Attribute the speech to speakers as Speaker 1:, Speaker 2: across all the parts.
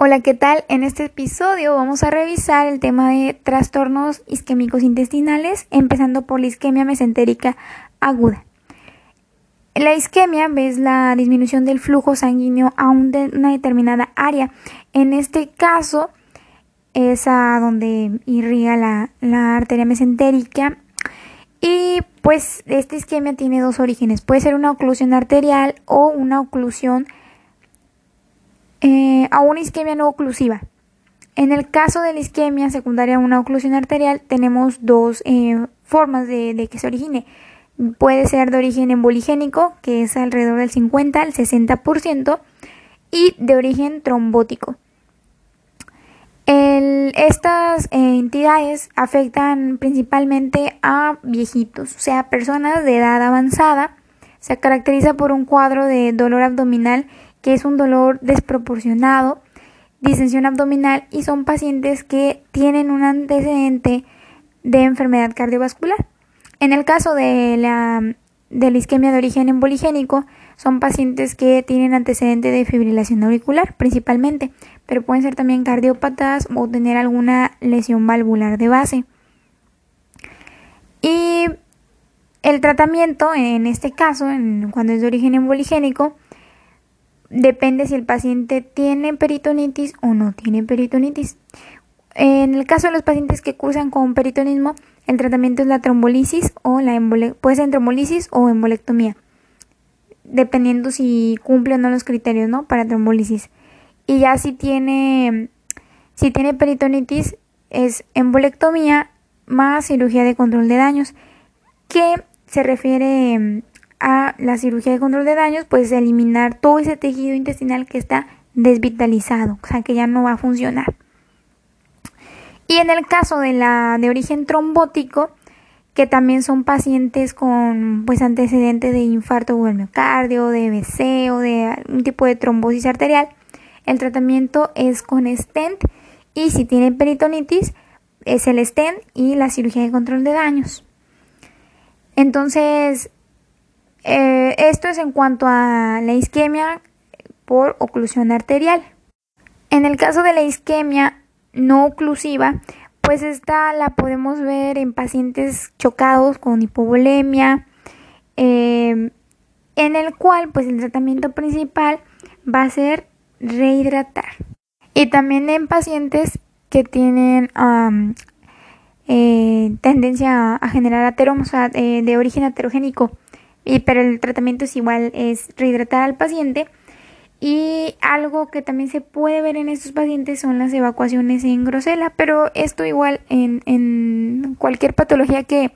Speaker 1: Hola, ¿qué tal? En este episodio vamos a revisar el tema de trastornos isquémicos intestinales, empezando por la isquemia mesentérica aguda. La isquemia es la disminución del flujo sanguíneo a una determinada área. En este caso es a donde irriga la, arteria mesentérica y pues esta isquemia tiene dos orígenes. Puede ser una oclusión arterial o una oclusión eh, a una isquemia no oclusiva. En el caso de la isquemia secundaria a una oclusión arterial, tenemos dos eh, formas de, que se origine. Puede ser de origen emboligénico, que es alrededor del 50 al 60%, y de origen trombótico. estas eh, entidades afectan principalmente a viejitos, o sea, personas de edad avanzada. Se caracteriza por un cuadro de dolor abdominal que es un dolor desproporcionado, disensión abdominal y son pacientes que tienen un antecedente de enfermedad cardiovascular. En el caso de la, de la isquemia de origen emboligénico, son pacientes que tienen antecedente de fibrilación auricular principalmente, pero pueden ser también cardiópatas o tener alguna lesión valvular de base. Y el tratamiento, en este caso, cuando es de origen emboligénico, depende si el paciente tiene peritonitis o no tiene peritonitis. En el caso de los pacientes que cursan con peritonismo, el tratamiento es la trombolisis o la puede ser trombolisis o embolectomía, dependiendo si cumple o no los criterios, ¿no? Para trombolisis. Y ya si tiene si tiene peritonitis es embolectomía más cirugía de control de daños, que se refiere a la cirugía de control de daños, pues eliminar todo ese tejido intestinal que está desvitalizado, o sea que ya no va a funcionar. Y en el caso de la de origen trombótico, que también son pacientes con pues antecedente de infarto o miocardio, de BC o de un tipo de trombosis arterial, el tratamiento es con stent y si tienen peritonitis es el stent y la cirugía de control de daños. Entonces, eh, esto es en cuanto a la isquemia por oclusión arterial. En el caso de la isquemia no oclusiva, pues esta la podemos ver en pacientes chocados con hipovolemia, em, en el cual pues el tratamiento principal va a ser rehidratar. Y también en pacientes que tienen eh, tendencia a, generar ateromos eh, de origen aterogénico y, pero el tratamiento es igual, es rehidratar al paciente. Y algo que también se puede ver en estos pacientes son las evacuaciones en grosela, pero esto igual en, cualquier patología que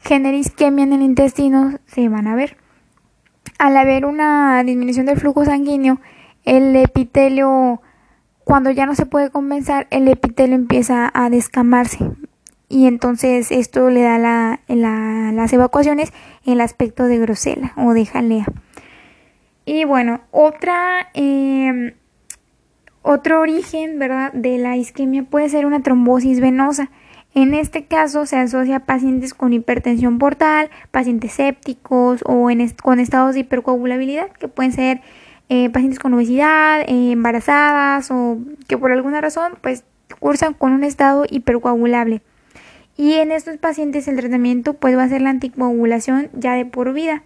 Speaker 1: genere isquemia en el intestino se van a ver. Al haber una disminución del flujo sanguíneo, el epitelio, cuando ya no se puede compensar, el epitelio empieza a descamarse, y entonces esto le da la, las evacuaciones el aspecto de grosela o de jalea. Y bueno, otra, em, otro origen ¿verdad? de la isquemia puede ser una trombosis venosa. En este caso se asocia a pacientes con hipertensión portal, pacientes sépticos o con estados de hipercoagulabilidad, que pueden ser eh, pacientes con obesidad, eh, embarazadas o que por alguna razón pues cursan con un estado hipercoagulable. Y en estos pacientes el tratamiento puede ser la anticoagulación ya de por vida.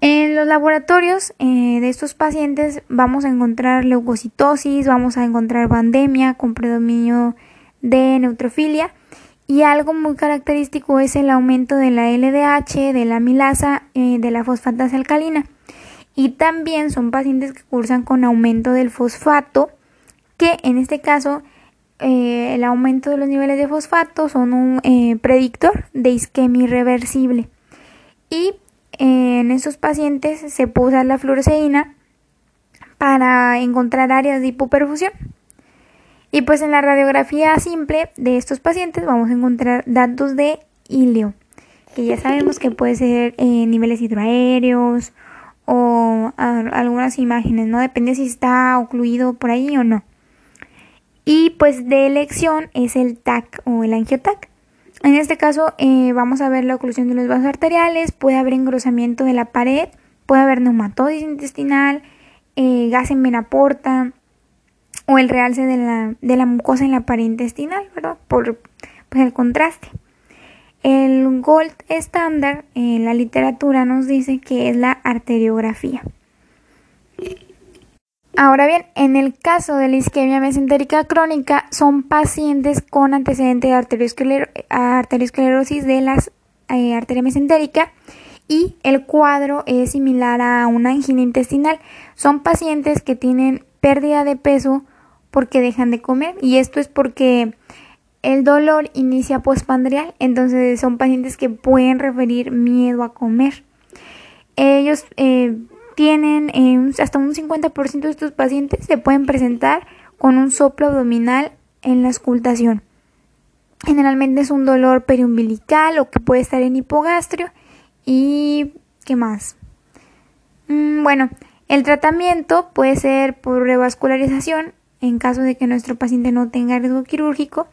Speaker 1: En los laboratorios eh, de estos pacientes vamos a encontrar leucocitosis, vamos a encontrar pandemia con predominio de neutrofilia y algo muy característico es el aumento de la LDH, de la amilasa, eh, de la fosfatasa alcalina. Y también son pacientes que cursan con aumento del fosfato, que en este caso eh, el aumento de los niveles de fosfato son un eh, predictor de isquemia irreversible. Y eh, en estos pacientes se puede usar la fluoresceína para encontrar áreas de hipoperfusión. Y pues en la radiografía simple de estos pacientes vamos a encontrar datos de ilio, que ya sabemos que puede ser niveles hidroaéreos o algunas imágenes, ¿no? Depende si está ocluido por ahí o no. Y pues de elección es el TAC o el angiotac. En este caso eh, vamos a ver la oclusión de los vasos arteriales, puede haber engrosamiento de la pared, puede haber neumatosis intestinal, eh, gas en vena porta, o el realce de la, mucosa en la pared intestinal, ¿verdad? Por pues, el contraste. El gold estándar en la literatura nos dice que es la arteriografía. Ahora bien, en el caso de la isquemia mesentérica crónica, son pacientes con antecedente de arteriosclerosis de la eh, arteria mesentérica y el cuadro es similar a una angina intestinal. Son pacientes que tienen pérdida de peso porque dejan de comer y esto es porque el dolor inicia postpandrial, entonces son pacientes que pueden referir miedo a comer. Ellos eh, tienen eh, hasta un 50% de estos pacientes se pueden presentar con un soplo abdominal en la escultación. Generalmente es un dolor periumbilical o que puede estar en hipogastrio y ¿qué más? Mm, bueno, el tratamiento puede ser por revascularización en caso de que nuestro paciente no tenga riesgo quirúrgico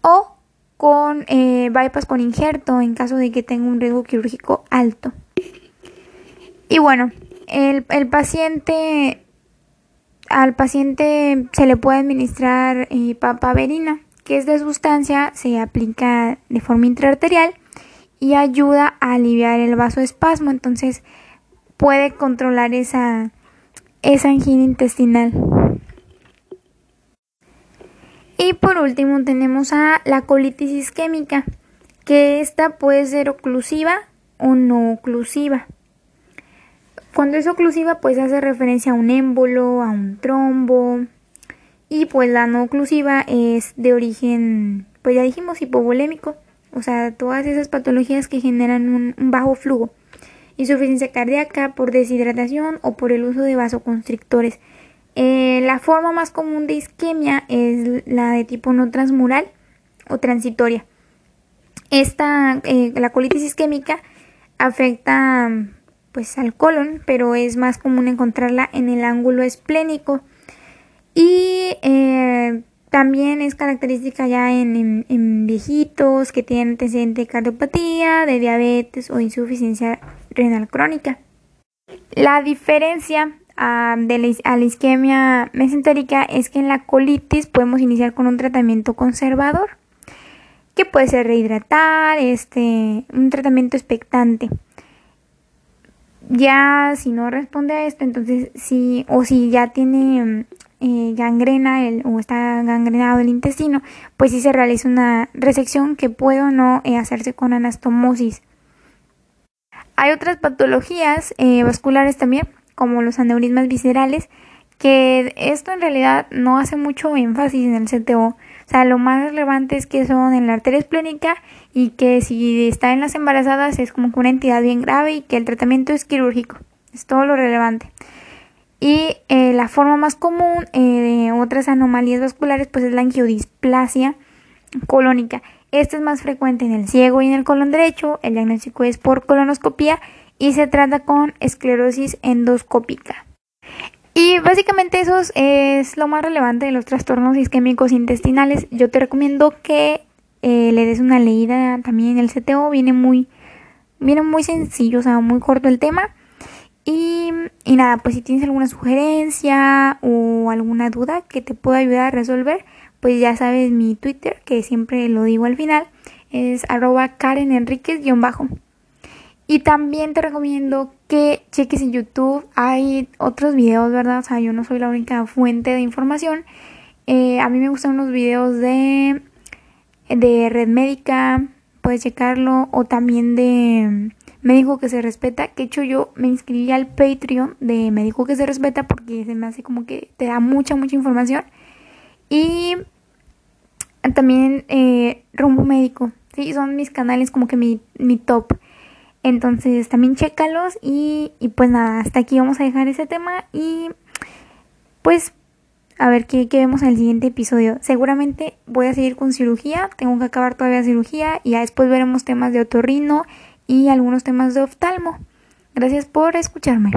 Speaker 1: o con eh, bypass con injerto en caso de que tenga un riesgo quirúrgico alto. Y bueno, el, paciente, al paciente se le puede administrar eh, papaverina, que es de sustancia, se aplica de forma intraarterial y ayuda a aliviar el vasoespasmo, entonces puede controlar esa, esa angina intestinal. Y por último tenemos a la colitis isquémica, que esta puede ser oclusiva o no oclusiva. Cuando es oclusiva, pues hace referencia a un émbolo, a un trombo. Y pues la no oclusiva es de origen, pues ya dijimos, hipovolémico. O sea, todas esas patologías que generan un, bajo flujo. Insuficiencia cardíaca por deshidratación o por el uso de vasoconstrictores. Eh, la forma más común de isquemia es la de tipo no transmural o transitoria. Esta, eh, la colitis isquémica afecta pues al colon, pero es más común encontrarla en el ángulo esplénico. Y eh, también es característica ya en, viejitos que tienen antecedente de cardiopatía, de diabetes o insuficiencia renal crónica. La diferencia de la, a la isquemia mesentérica es que en la colitis podemos iniciar con un tratamiento conservador, que puede ser rehidratar, este, un tratamiento expectante. Ya si no responde a esto, entonces sí, o si ya tiene eh, gangrena el, o está gangrenado el intestino, pues sí se realiza una resección que puede o no eh, hacerse con anastomosis. Hay otras patologías eh, vasculares también, como los aneurismas viscerales, que esto en realidad no hace mucho énfasis en el CTO. O sea, lo más relevante es que son en la arteria esplénica y que si está en las embarazadas es como una entidad bien grave y que el tratamiento es quirúrgico. Es todo lo relevante. Y eh, la forma más común eh, de otras anomalías vasculares pues es la angiodisplasia colónica. Esta es más frecuente en el ciego y en el colon derecho. El diagnóstico es por colonoscopía y se trata con esclerosis endoscópica. Y básicamente eso es lo más relevante de los trastornos isquémicos intestinales. Yo te recomiendo que eh, le des una leída también el CTO. Viene muy, viene muy sencillo, o sea, muy corto el tema. Y, y nada, pues si tienes alguna sugerencia o alguna duda que te pueda ayudar a resolver, pues ya sabes mi Twitter, que siempre lo digo al final, es arroba Karen bajo y también te recomiendo que cheques en YouTube. Hay otros videos, ¿verdad? O sea, yo no soy la única fuente de información. Eh, a mí me gustan unos videos de, de Red Médica. Puedes checarlo. O también de Médico que se respeta. Que hecho yo me inscribí al Patreon de Médico que se respeta porque se me hace como que te da mucha, mucha información. Y también eh, Rumbo Médico. Sí, son mis canales como que mi, mi top. Entonces también chécalos y, y pues nada, hasta aquí vamos a dejar ese tema y pues a ver qué, vemos en el siguiente episodio. Seguramente voy a seguir con cirugía, tengo que acabar todavía cirugía y ya después veremos temas de otorrino y algunos temas de oftalmo. Gracias por escucharme.